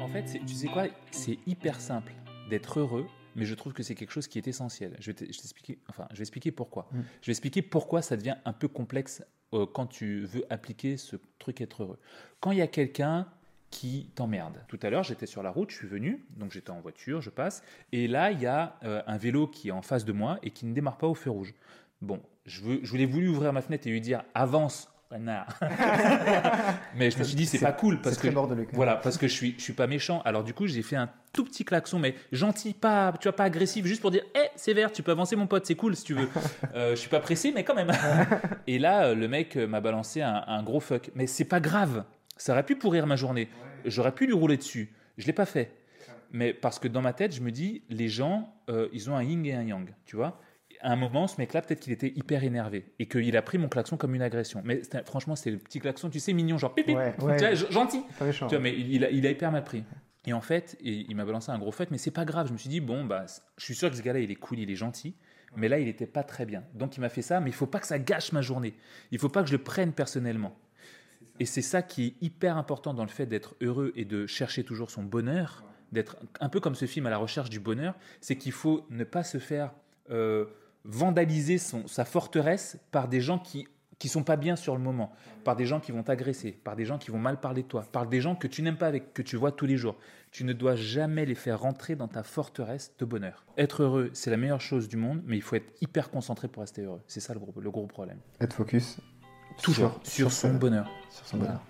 En fait, tu sais quoi C'est hyper simple d'être heureux, mais je trouve que c'est quelque chose qui est essentiel. Je vais t'expliquer. Enfin, je vais expliquer pourquoi. Mm. Je vais expliquer pourquoi ça devient un peu complexe euh, quand tu veux appliquer ce truc être heureux. Quand il y a quelqu'un qui t'emmerde. Tout à l'heure, j'étais sur la route, je suis venu, donc j'étais en voiture, je passe, et là, il y a euh, un vélo qui est en face de moi et qui ne démarre pas au feu rouge. Bon, je, veux, je voulais voulu ouvrir ma fenêtre et lui dire avance, mais je me suis dit c'est pas cool parce que voilà parce que je suis je suis pas méchant. Alors du coup j'ai fait un tout petit klaxon mais gentil pas tu vois pas agressif juste pour dire hé c'est vert tu peux avancer mon pote c'est cool si tu veux. euh, je suis pas pressé mais quand même. et là le mec m'a balancé un, gros fuck mais c'est pas grave ça aurait pu pourrir ma journée. J'aurais pu lui rouler dessus. Je l'ai pas fait. Mais parce que dans ma tête je me dis les gens euh, ils ont un yin et un yang tu vois à un moment, ce mec-là, peut-être qu'il était hyper énervé et qu'il a pris mon klaxon comme une agression. Mais franchement, c'est le petit klaxon, tu sais, mignon, genre pipi, gentil. Tu vois, mais il, a, il, a, hyper mal pris. Et en fait, il m'a balancé un gros fait, mais c'est pas grave. Je me suis dit, bon, bah, je suis sûr que ce gars-là, il est cool, il est gentil. Mais là, il n'était pas très bien. Donc, il m'a fait ça, mais il faut pas que ça gâche ma journée. Il faut pas que je le prenne personnellement. Et c'est ça qui est hyper important dans le fait d'être heureux et de chercher toujours son bonheur, d'être un peu comme ce film à la recherche du bonheur, c'est qu'il faut ne pas se faire euh, vandaliser son, sa forteresse par des gens qui qui sont pas bien sur le moment, par des gens qui vont t'agresser, par des gens qui vont mal parler de toi, par des gens que tu n'aimes pas avec, que tu vois tous les jours. Tu ne dois jamais les faire rentrer dans ta forteresse de bonheur. Être heureux, c'est la meilleure chose du monde, mais il faut être hyper concentré pour rester heureux. C'est ça le gros, le gros problème. Être focus toujours sur, son bonheur. Sur son bonheur.